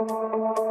Música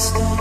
me.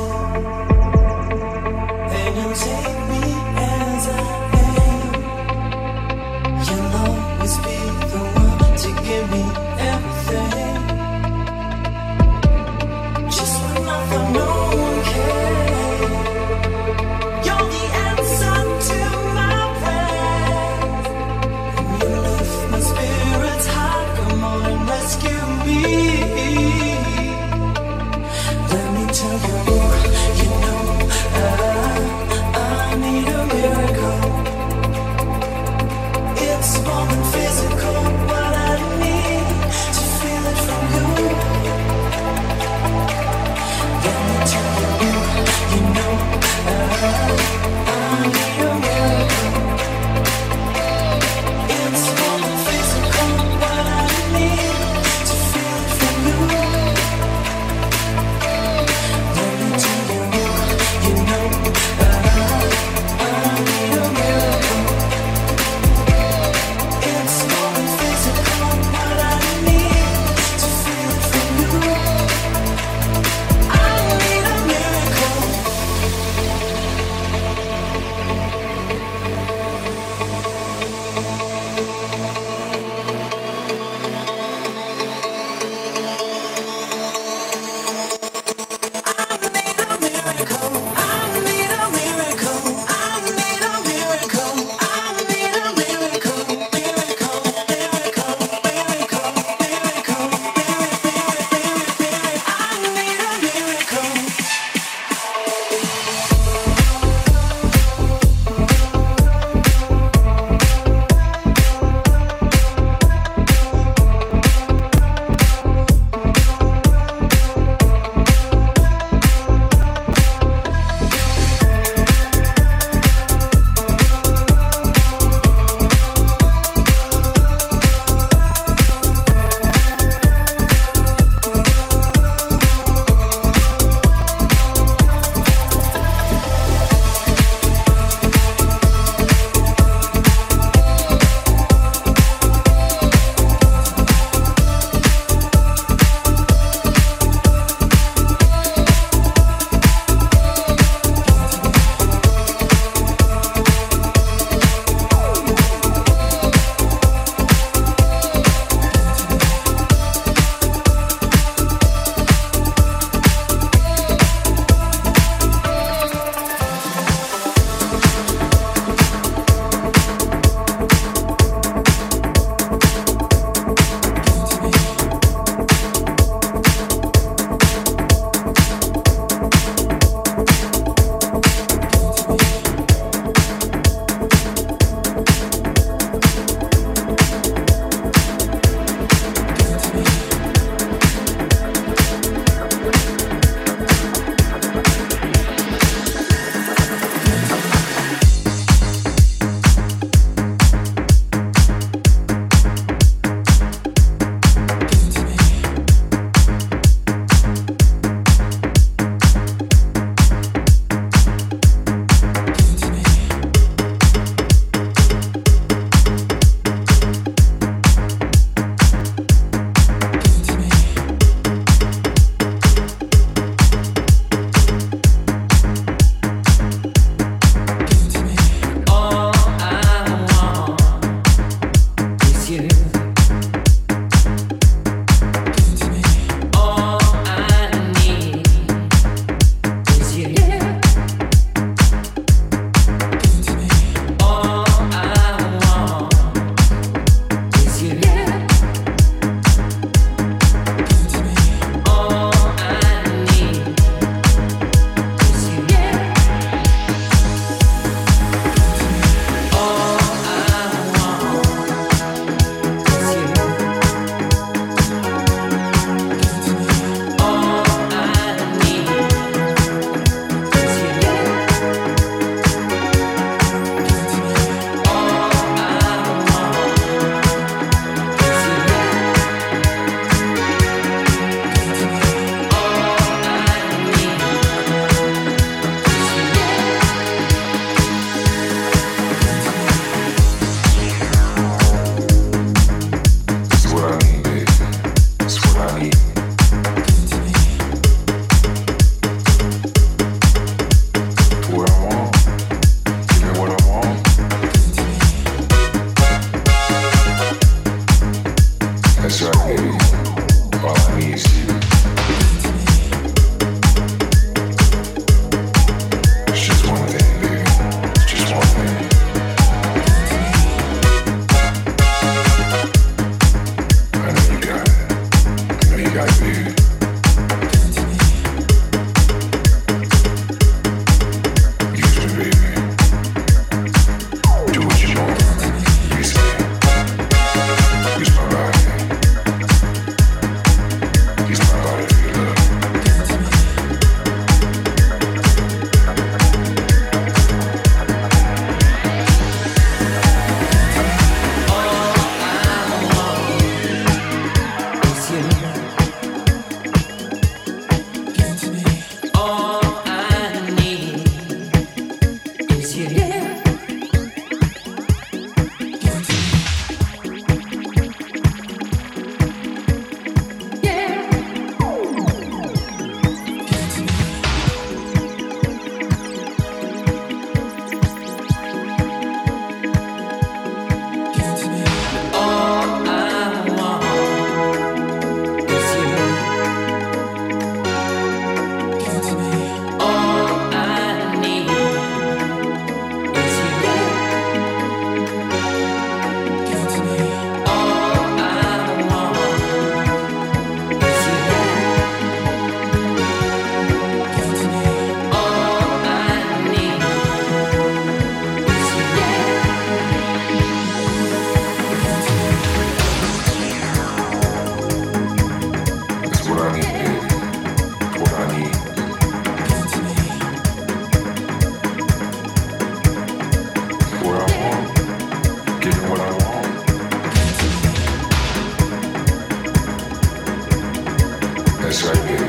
this right here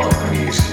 on our knees.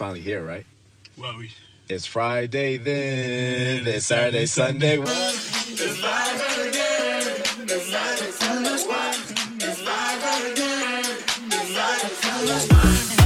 finally here, right? Well, we. It's Friday then. It's Saturday, Sunday. It's live again. It's live. It's live again. It's live again. It's live. It's live.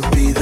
Be the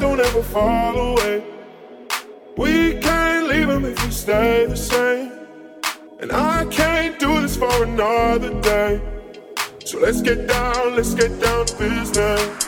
don't ever fall away. We can't leave them if we stay the same. And I can't do this for another day. So let's get down, let's get down to business.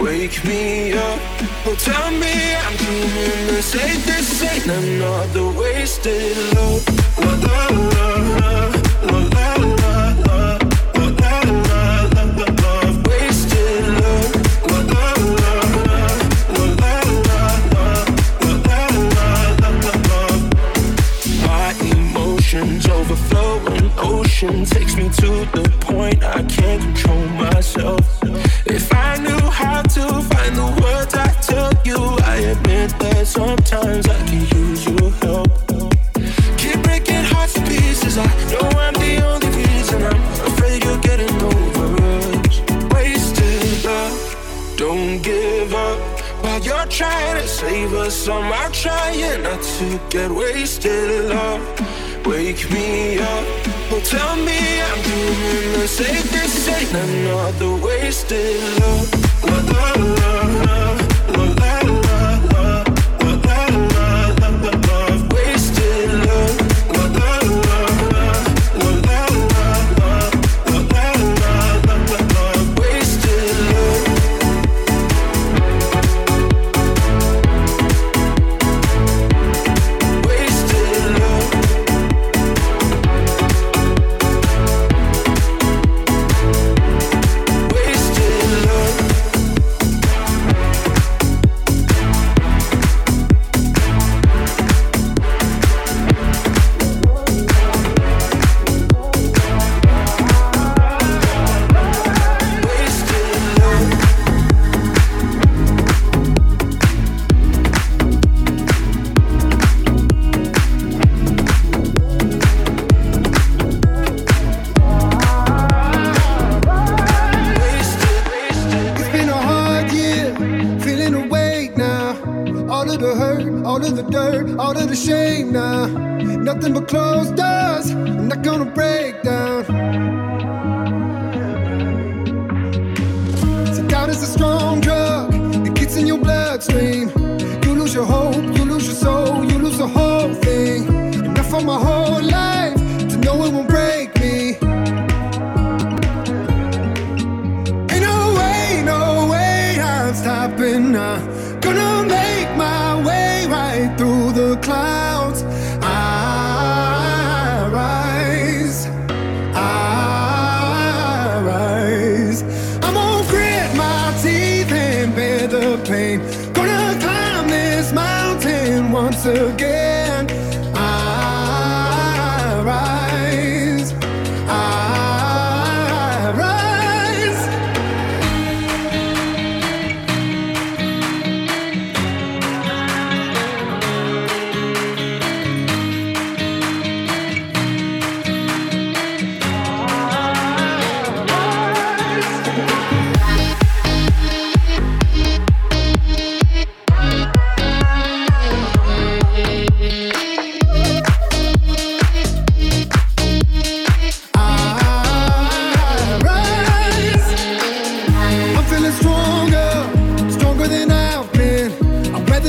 Wake me up, well tell me I'm dreaming. this Ain't this ain't another wasted love La la la la, la la la La la la love wasted love La la la la la la La la la love My emotions ocean Takes me to the point I can't trying to save us, I'm trying not to get wasted. Love, wake me up. Well, tell me I'm doing the safest. Ain't another wasted love. love, love, love, love,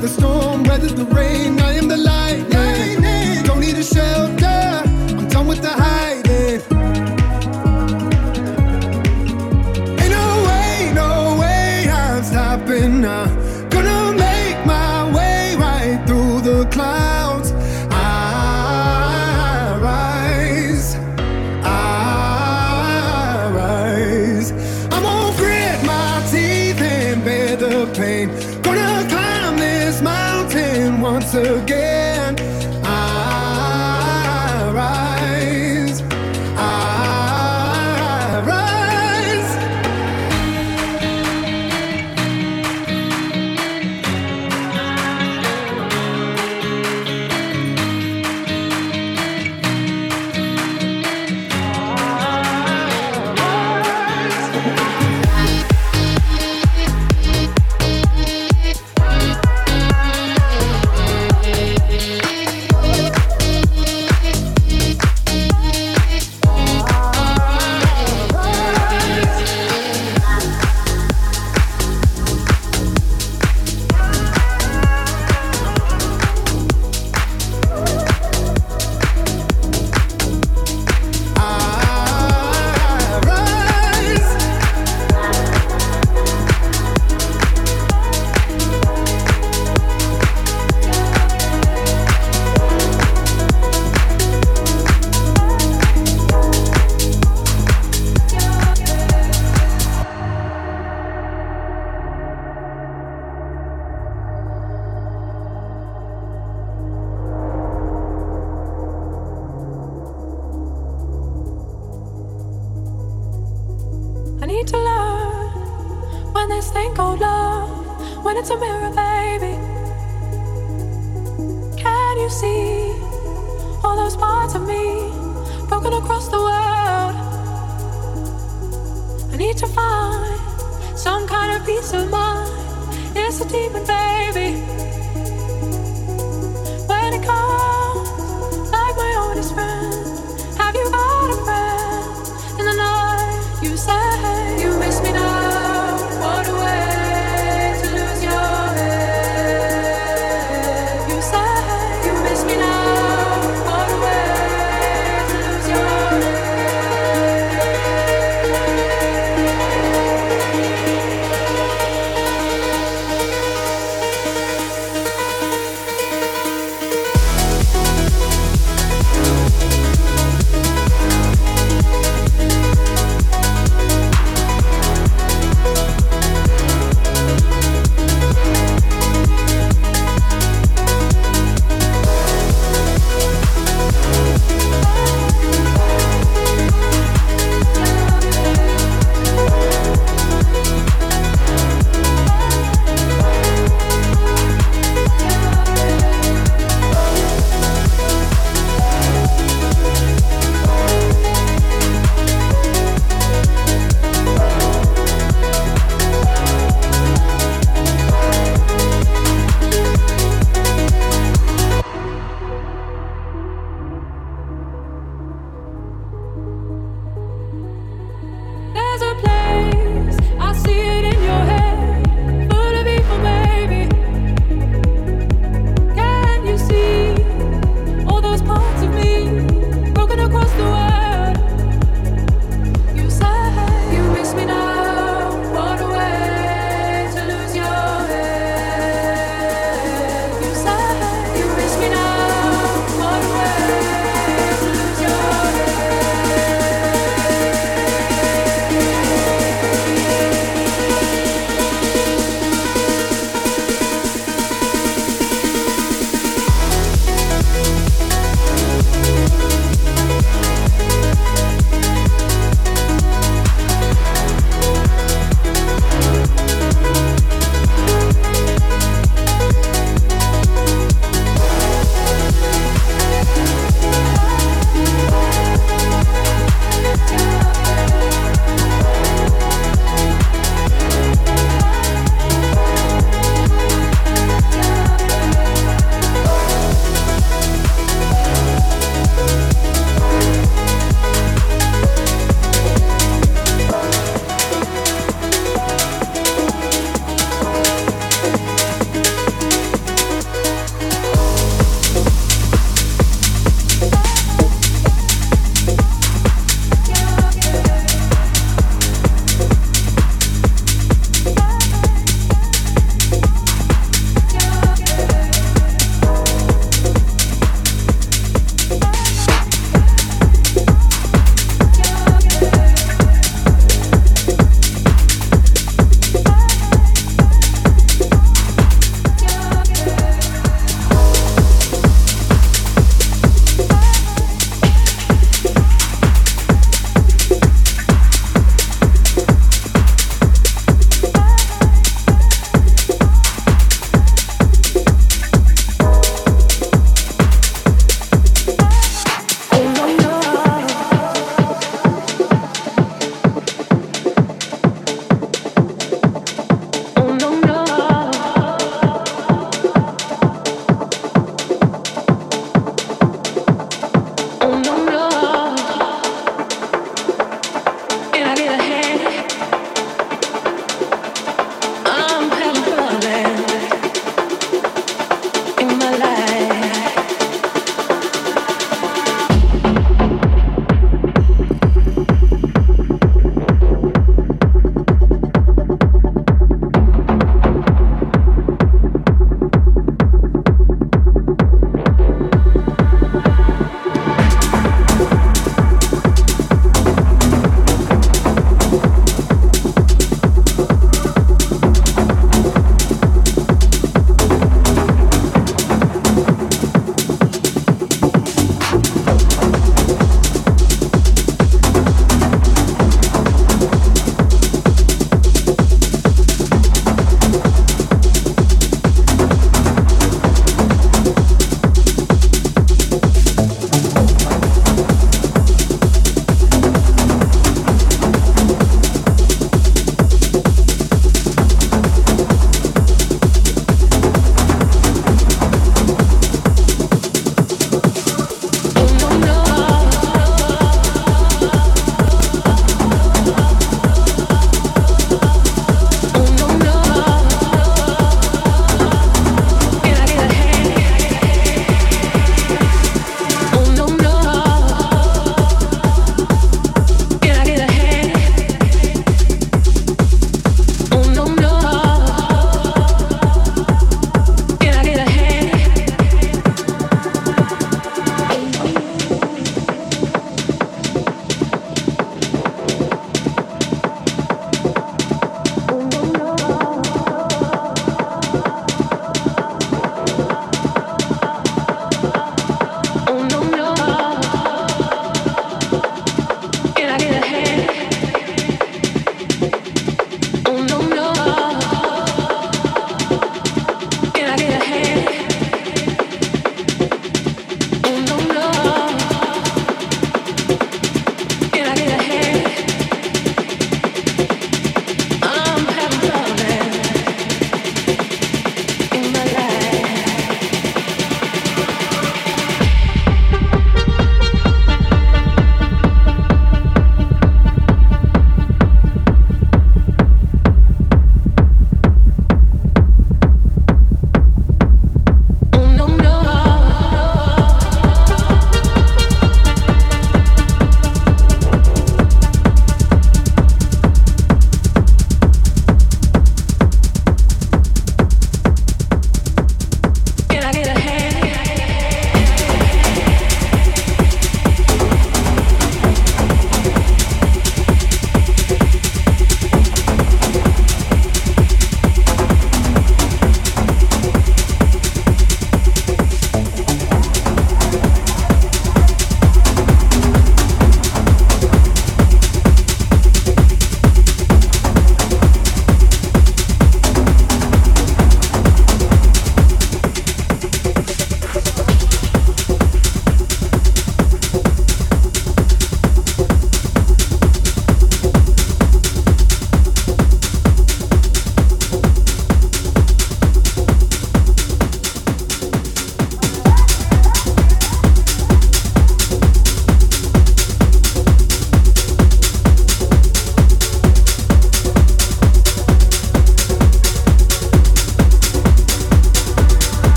the storm, weather the rain. Need to learn when this thing called love, when it's a mirror, baby. Can you see all those parts of me broken across the world? I need to find some kind of peace of mind just a demon, baby.